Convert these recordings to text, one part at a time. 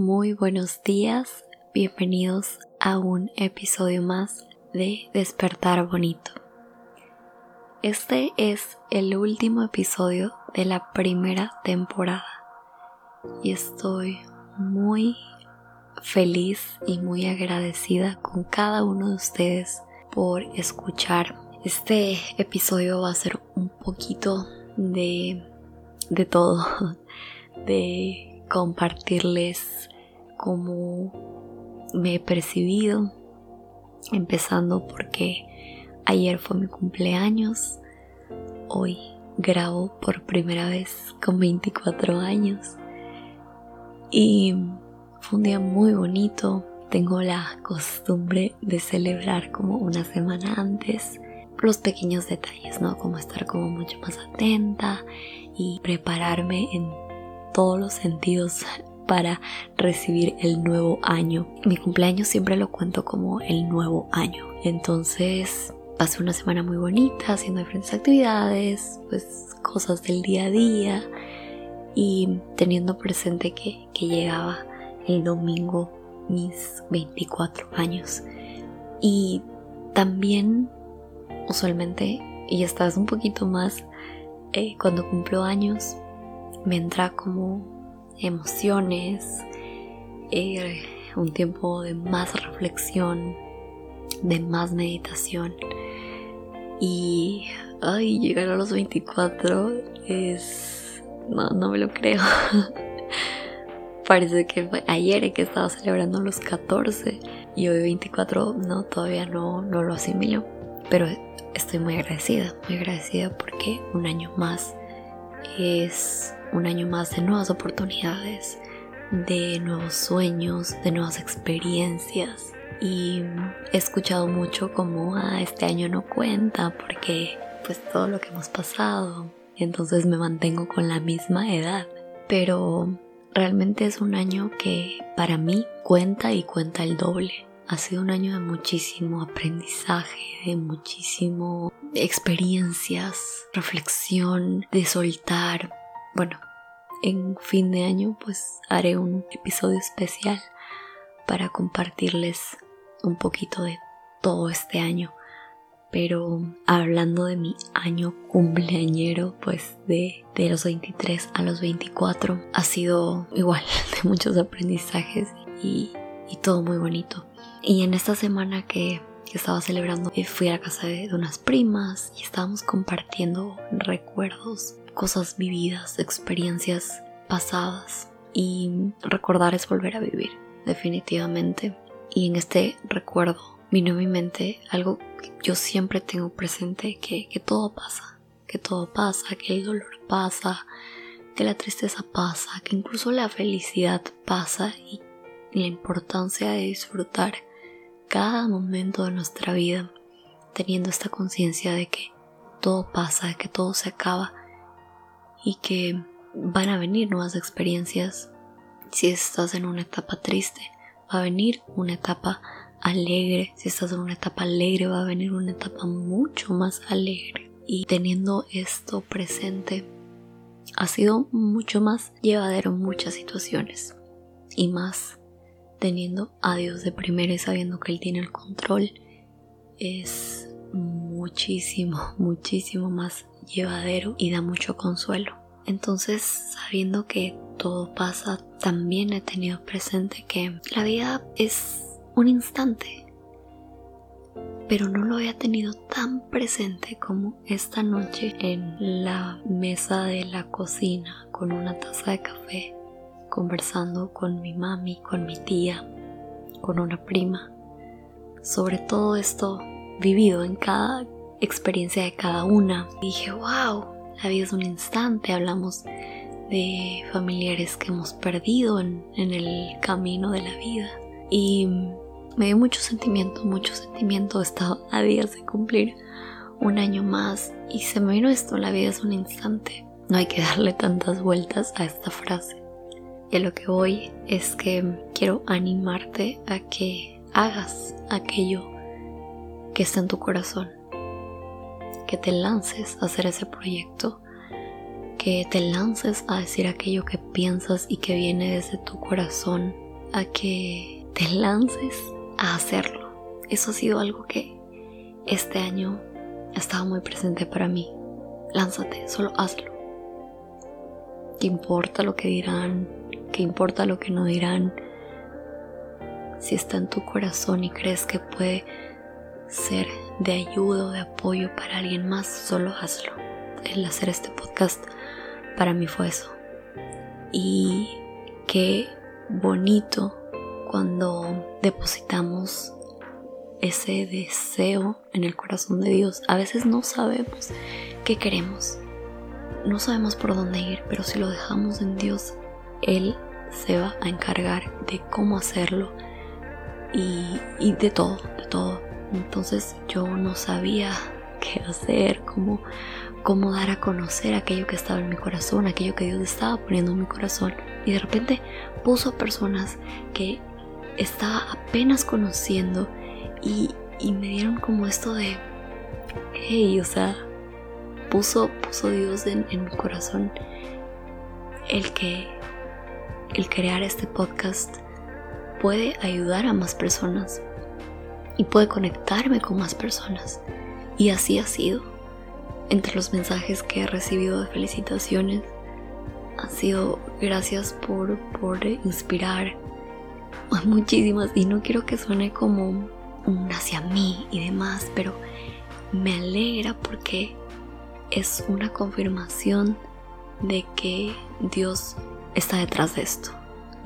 Muy buenos días, bienvenidos a un episodio más de Despertar Bonito. Este es el último episodio de la primera temporada y estoy muy feliz y muy agradecida con cada uno de ustedes por escuchar. Este episodio va a ser un poquito de, de todo, de compartirles cómo me he percibido, empezando porque ayer fue mi cumpleaños, hoy grabo por primera vez con 24 años y fue un día muy bonito. Tengo la costumbre de celebrar como una semana antes los pequeños detalles, ¿no? Como estar como mucho más atenta y prepararme en todos los sentidos para recibir el nuevo año. Mi cumpleaños siempre lo cuento como el nuevo año. Entonces pasé una semana muy bonita haciendo diferentes actividades, pues cosas del día a día y teniendo presente que, que llegaba el domingo mis 24 años. Y también usualmente, y estás un poquito más, eh, cuando cumplo años, entra como emociones, eh, un tiempo de más reflexión, de más meditación. Y, ay, llegar a los 24 es... No, no me lo creo. Parece que fue ayer que estaba celebrando los 14 y hoy 24 no, todavía no, no lo asimilo. Pero estoy muy agradecida, muy agradecida porque un año más es un año más de nuevas oportunidades, de nuevos sueños, de nuevas experiencias. Y he escuchado mucho como, ah, este año no cuenta porque pues todo lo que hemos pasado. Entonces me mantengo con la misma edad. Pero realmente es un año que para mí cuenta y cuenta el doble. Ha sido un año de muchísimo aprendizaje, de muchísimo experiencias, reflexión, de soltar. Bueno, en fin de año pues haré un episodio especial para compartirles un poquito de todo este año pero hablando de mi año cumpleañero, pues de, los 23 a los 24, ha sido igual de muchos aprendizajes y, todo muy bonito. Y en esta semana que, estaba celebrando, eh, fui a la casa de, unas primas y estábamos compartiendo recuerdos, cosas vividas, experiencias pasadas. Y recordar es volver a vivir, definitivamente. Y en este recuerdo vino a mi mente algo que yo siempre tengo presente, que, todo pasa, que todo pasa, que el dolor pasa, que la tristeza pasa, que incluso la felicidad pasa y la importancia de disfrutar cada momento de nuestra vida teniendo esta conciencia de que todo pasa, de que todo se acaba y que van a venir nuevas experiencias. Si estás en una etapa triste, va a venir una etapa alegre, si estás en una etapa alegre va a venir una etapa mucho más alegre. Y teniendo esto presente, ha sido mucho más llevadero en muchas situaciones. Y más teniendo a Dios de primero y sabiendo que Él tiene el control, es muchísimo, muchísimo más llevadero y da mucho consuelo. Entonces, sabiendo que todo pasa, también he tenido presente que la vida es un instante, pero no lo había tenido tan presente como esta noche en la mesa de la cocina con una taza de café, conversando con mi mami, con mi tía, con una prima, sobre todo esto vivido en cada experiencia de cada una. dije, wow, la vida es un instante, hablamos de familiares que hemos perdido en, el camino de la vida. Y me dio mucho sentimiento, mucho sentimiento. Estaba a días de cumplir un año más y se me vino esto, la vida es un instante. No hay que darle tantas vueltas a esta frase. Y a lo que voy es que quiero animarte a que hagas aquello que está en tu corazón. Que te lances a hacer ese proyecto. Que te lances a decir aquello que piensas y que viene desde tu corazón a que te lances a hacerlo. Eso ha sido algo que este año ha estado muy presente para mí. Lánzate, solo hazlo. ¿Qué importa lo que dirán? ¿Qué importa lo que no dirán? Si está en tu corazón y crees que puede ser de ayuda o de apoyo para alguien más, solo hazlo. El hacer este podcast para mí fue eso. Y qué bonito cuando depositamos ese deseo en el corazón de Dios. A veces no sabemos qué queremos. No sabemos por dónde ir, pero si lo dejamos en Dios, Él se va a encargar de cómo hacerlo y, de todo, de todo. Entonces yo no sabía qué hacer, cómo, cómo dar a conocer aquello que estaba en mi corazón, aquello que Dios estaba poniendo en mi corazón. Y de repente puso a personas que estaba apenas conociendo y, me dieron como esto de, hey, o sea, puso, puso Dios en, en mi corazón el que el crear este podcast puede ayudar a más personas y puede conectarme con más personas. Y así ha sido. Entre los mensajes que he recibido de felicitaciones, han sido gracias por, por inspirar a muchísimas. Y no quiero que suene como un hacia mí y demás, pero me alegra porque es una confirmación de que Dios está detrás de esto,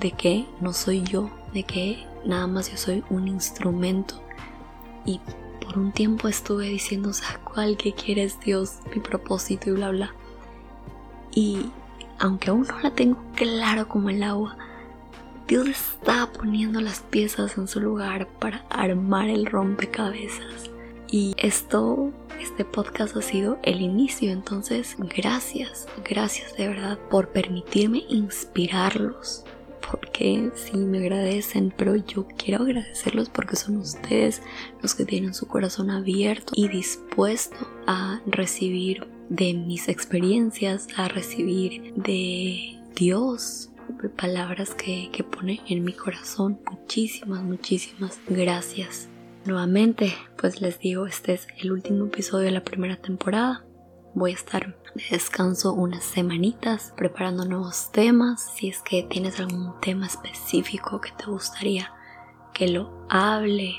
de que no soy yo, de que nada más yo soy un instrumento y por un tiempo estuve diciendo, o sea, ¿cuál que quieres Dios? Mi propósito y bla bla. Y aunque aún no la tengo claro como el agua, Dios está poniendo las piezas en su lugar para armar el rompecabezas. Y esto, este podcast ha sido el inicio, entonces gracias, gracias de verdad por permitirme inspirarlos, porque sí me agradecen, pero yo quiero agradecerlos porque son ustedes los que tienen su corazón abierto y dispuesto a recibir de mis experiencias, a recibir de Dios palabras que, que pone en mi corazón. Muchísimas, muchísimas gracias. Nuevamente, pues les digo, este es el último episodio de la primera temporada. Voy a estar de descanso unas semanitas preparando nuevos temas. Si es que tienes algún tema específico que te gustaría que lo hable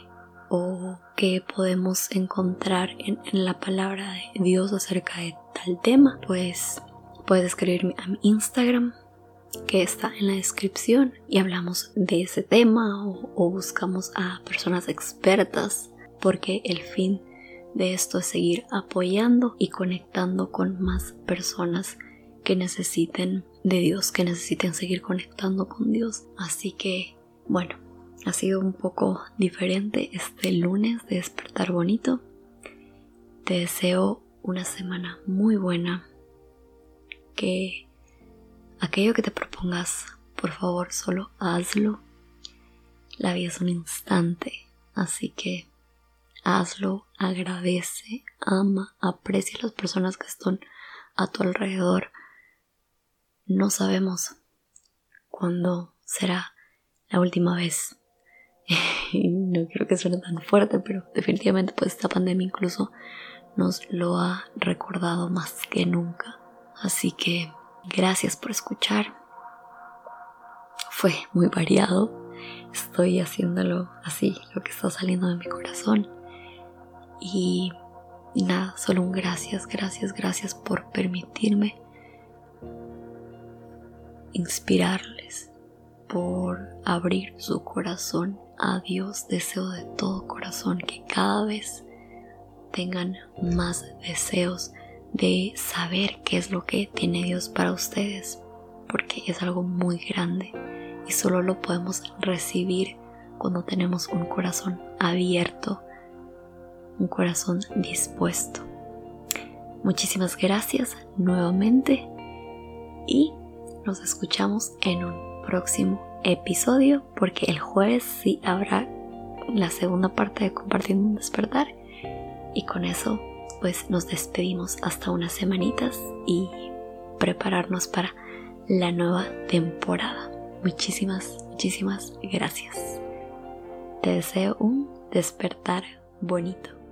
o que podemos encontrar en, la palabra de Dios acerca de tal tema, pues puedes escribirme a mi Instagram que está en la descripción y hablamos de ese tema o, buscamos a personas expertas porque el fin de esto es seguir apoyando y conectando con más personas que necesiten de Dios, que necesiten seguir conectando con Dios. Así que, bueno, ha sido un poco diferente este lunes de despertar bonito. Te deseo una semana muy buena. Que aquello que te propongas, por favor, solo hazlo. La vida es un instante, así que hazlo, agradece, ama, aprecia a las personas que están a tu alrededor. No sabemos cuándo será la última vez. no quiero que suene tan fuerte, pero definitivamente pues esta pandemia incluso nos lo ha recordado más que nunca. Así que gracias por escuchar. Fue muy variado. Estoy haciéndolo así, lo que está saliendo de mi corazón. Y, nada, solo un gracias, gracias, gracias por permitirme inspirarles, por abrir su corazón a Dios. Deseo de todo corazón que cada vez tengan más deseos de saber qué es lo que tiene Dios para ustedes, porque es algo muy grande y solo lo podemos recibir cuando tenemos un corazón abierto un corazón dispuesto. Muchísimas gracias nuevamente y nos escuchamos en un próximo episodio porque el jueves sí habrá la segunda parte de Compartiendo un despertar y con eso pues nos despedimos hasta unas semanitas y prepararnos para la nueva temporada. Muchísimas Muchísimas gracias. Te deseo un despertar bonito.